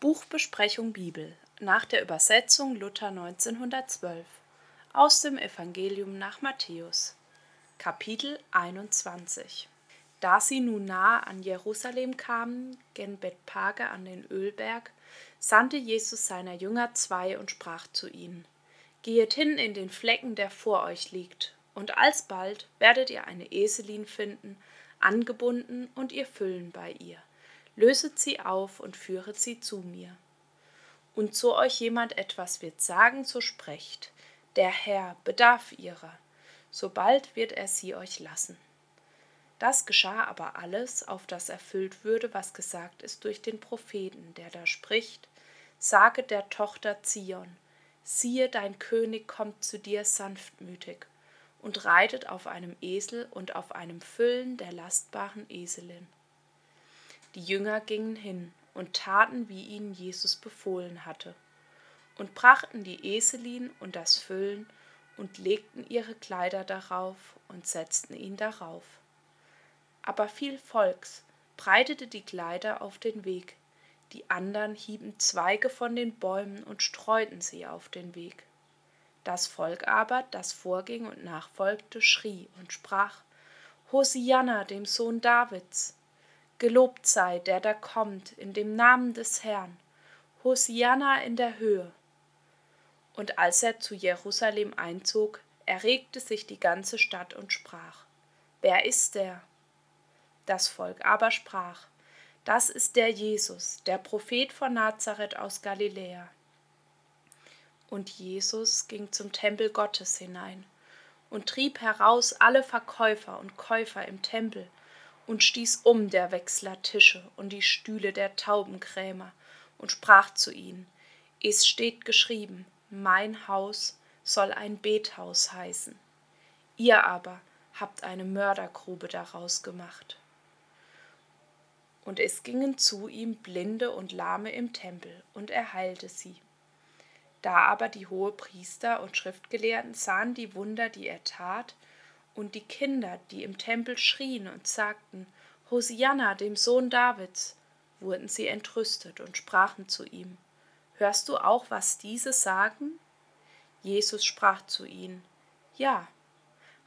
Buchbesprechung Bibel nach der Übersetzung Luther 1912 aus dem Evangelium nach Matthäus Kapitel 21 Da sie nun nahe an Jerusalem kamen, gen Bethphage an den Ölberg, sandte Jesus seiner Jünger zwei und sprach zu ihnen: Gehet hin in den Flecken, der vor euch liegt, und alsbald werdet ihr eine Eselin finden, angebunden und ihr Füllen bei ihr löset sie auf und führet sie zu mir. Und so euch jemand etwas wird sagen, so sprecht, der Herr bedarf ihrer, sobald wird er sie euch lassen. Das geschah aber alles, auf das erfüllt würde, was gesagt ist durch den Propheten, der da spricht, sage der Tochter Zion, siehe, dein König kommt zu dir sanftmütig und reitet auf einem Esel und auf einem Füllen der lastbaren Eselin. Die Jünger gingen hin und taten, wie ihnen Jesus befohlen hatte, und brachten die Eselin und das Füllen und legten ihre Kleider darauf und setzten ihn darauf. Aber viel Volks breitete die Kleider auf den Weg, die andern hieben Zweige von den Bäumen und streuten sie auf den Weg. Das Volk aber, das vorging und nachfolgte, schrie und sprach Hosianna dem Sohn Davids, Gelobt sei, der da kommt, in dem Namen des Herrn. Hosianna in der Höhe. Und als er zu Jerusalem einzog, erregte sich die ganze Stadt und sprach: Wer ist der? Das Volk aber sprach: Das ist der Jesus, der Prophet von Nazareth aus Galiläa. Und Jesus ging zum Tempel Gottes hinein und trieb heraus alle Verkäufer und Käufer im Tempel und stieß um der Wechsler Tische und die Stühle der Taubenkrämer und sprach zu ihnen, es steht geschrieben, mein Haus soll ein Bethaus heißen. Ihr aber habt eine Mördergrube daraus gemacht. Und es gingen zu ihm Blinde und Lahme im Tempel, und er heilte sie. Da aber die Hohepriester und Schriftgelehrten sahen die Wunder, die er tat, und die Kinder, die im Tempel schrien und sagten, Hosianna, dem Sohn Davids, wurden sie entrüstet und sprachen zu ihm, Hörst du auch, was diese sagen? Jesus sprach zu ihnen, Ja,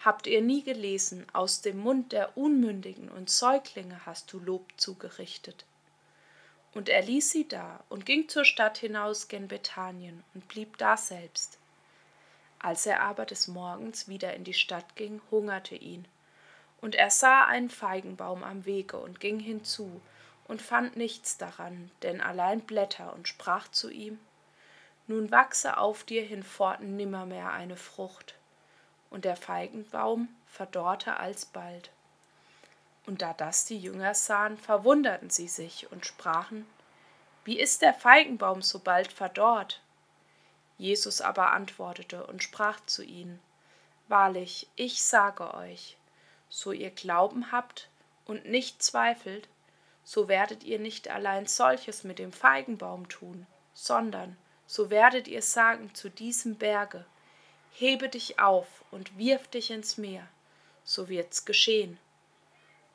habt ihr nie gelesen, aus dem Mund der Unmündigen und Säuglinge hast du Lob zugerichtet. Und er ließ sie da und ging zur Stadt hinaus gen Bethanien und blieb daselbst. Als er aber des Morgens wieder in die Stadt ging, hungerte ihn. Und er sah einen Feigenbaum am Wege und ging hinzu und fand nichts daran, denn allein Blätter und sprach zu ihm, Nun wachse auf dir hinforten nimmermehr eine Frucht. Und der Feigenbaum verdorrte alsbald. Und da das die Jünger sahen, verwunderten sie sich und sprachen, Wie ist der Feigenbaum so bald verdorrt? Jesus aber antwortete und sprach zu ihnen, Wahrlich, ich sage euch, so ihr Glauben habt und nicht zweifelt, so werdet ihr nicht allein solches mit dem Feigenbaum tun, sondern so werdet ihr sagen zu diesem Berge, hebe dich auf und wirf dich ins Meer, so wird's geschehen.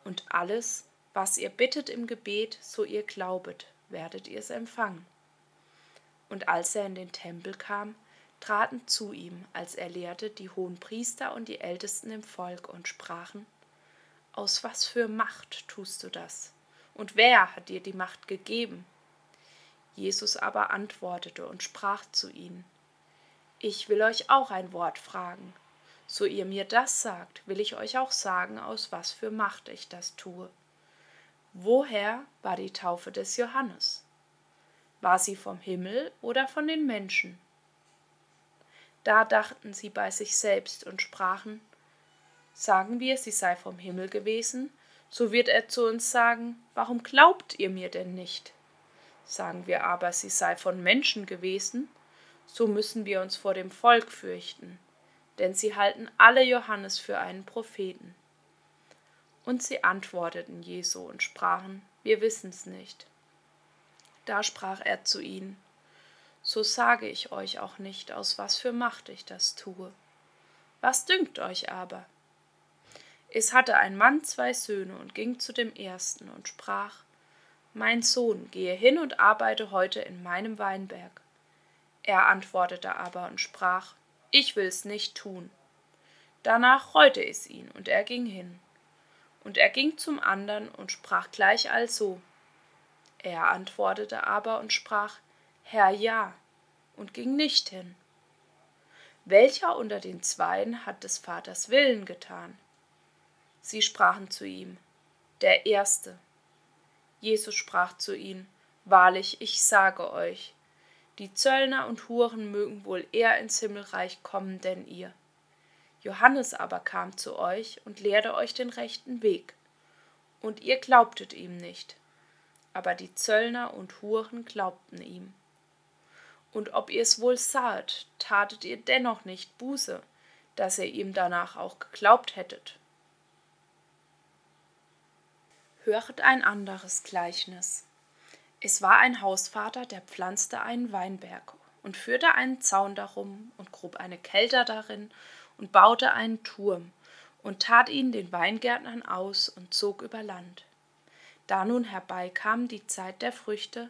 Und alles, was ihr bittet im Gebet, so ihr glaubet, werdet ihr's empfangen. Und als er in den Tempel kam, traten zu ihm, als er lehrte, die hohen Priester und die Ältesten im Volk und sprachen, Aus was für Macht tust du das? Und wer hat dir die Macht gegeben? Jesus aber antwortete und sprach zu ihnen, Ich will euch auch ein Wort fragen. So ihr mir das sagt, will ich euch auch sagen, aus was für Macht ich das tue. Woher war die Taufe des Johannes? War sie vom Himmel oder von den Menschen? Da dachten sie bei sich selbst und sprachen, Sagen wir, sie sei vom Himmel gewesen, so wird er zu uns sagen, Warum glaubt ihr mir denn nicht? Sagen wir aber, sie sei von Menschen gewesen, so müssen wir uns vor dem Volk fürchten, denn sie halten alle Johannes für einen Propheten. Und sie antworteten Jesu und sprachen, Wir wissen's nicht. Da sprach er zu ihnen, so sage ich euch auch nicht, aus was für Macht ich das tue. Was dünkt euch aber? Es hatte ein Mann zwei Söhne und ging zu dem ersten und sprach, mein Sohn, gehe hin und arbeite heute in meinem Weinberg. Er antwortete aber und sprach, Ich will's nicht tun. Danach reute es ihn, und er ging hin. Und er ging zum andern und sprach gleich also. Er antwortete aber und sprach, Herr ja, und ging nicht hin. Welcher unter den Zweien hat des Vaters Willen getan? Sie sprachen zu ihm, der Erste. Jesus sprach zu ihnen, Wahrlich, ich sage euch, die Zöllner und Huren mögen wohl eher ins Himmelreich kommen denn ihr. Johannes aber kam zu euch und lehrte euch den rechten Weg. Und ihr glaubtet ihm nicht, aber die Zöllner und Huren glaubten ihm. Und ob ihr es wohl sahet, tatet ihr dennoch nicht Buße, dass ihr ihm danach auch geglaubt hättet. Höret ein anderes Gleichnis. Es war ein Hausvater, der pflanzte einen Weinberg und führte einen Zaun darum und grub eine Kelter darin und baute einen Turm und tat ihn den Weingärtnern aus und zog über Land. Da nun herbeikam die Zeit der Früchte,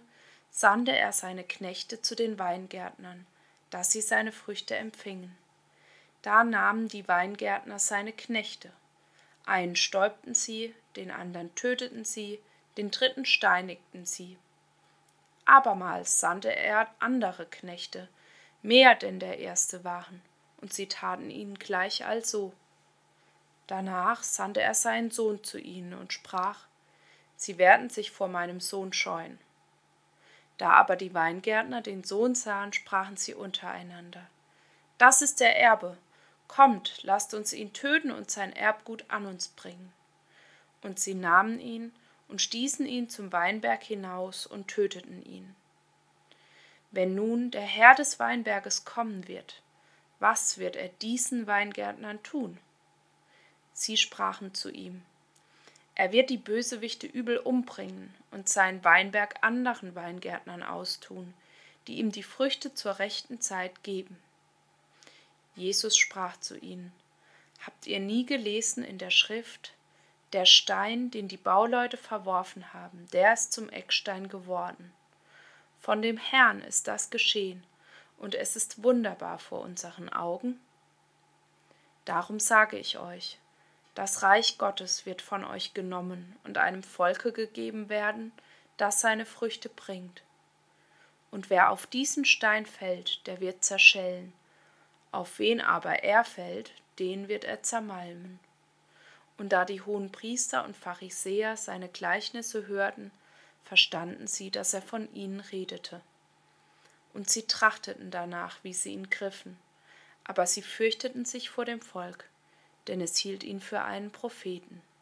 sandte er seine Knechte zu den Weingärtnern, dass sie seine Früchte empfingen. Da nahmen die Weingärtner seine Knechte. Einen stäubten sie, den anderen töteten sie, den dritten steinigten sie. Abermals sandte er andere Knechte, mehr denn der erste waren, und sie taten ihnen gleich also. Danach sandte er seinen Sohn zu ihnen und sprach, Sie werden sich vor meinem Sohn scheuen. Da aber die Weingärtner den Sohn sahen, sprachen sie untereinander, Das ist der Erbe, kommt, lasst uns ihn töten und sein Erbgut an uns bringen. Und sie nahmen ihn und stießen ihn zum Weinberg hinaus und töteten ihn. Wenn nun der Herr des Weinberges kommen wird, was wird er diesen Weingärtnern tun? Sie sprachen zu ihm, er wird die Bösewichte übel umbringen und seinen Weinberg anderen Weingärtnern austun, die ihm die Früchte zur rechten Zeit geben. Jesus sprach zu ihnen, Habt ihr nie gelesen in der Schrift, der Stein, den die Bauleute verworfen haben, der ist zum Eckstein geworden. Von dem Herrn ist das geschehen, und es ist wunderbar vor unseren Augen. Darum sage ich euch, das Reich Gottes wird von euch genommen und einem Volke gegeben werden, das seine Früchte bringt. Und wer auf diesen Stein fällt, der wird zerschellen, auf wen aber er fällt, den wird er zermalmen. Und da die hohen Priester und Pharisäer seine Gleichnisse hörten, verstanden sie, dass er von ihnen redete. Und sie trachteten danach, wie sie ihn griffen, aber sie fürchteten sich vor dem Volk, denn es hielt ihn für einen Propheten.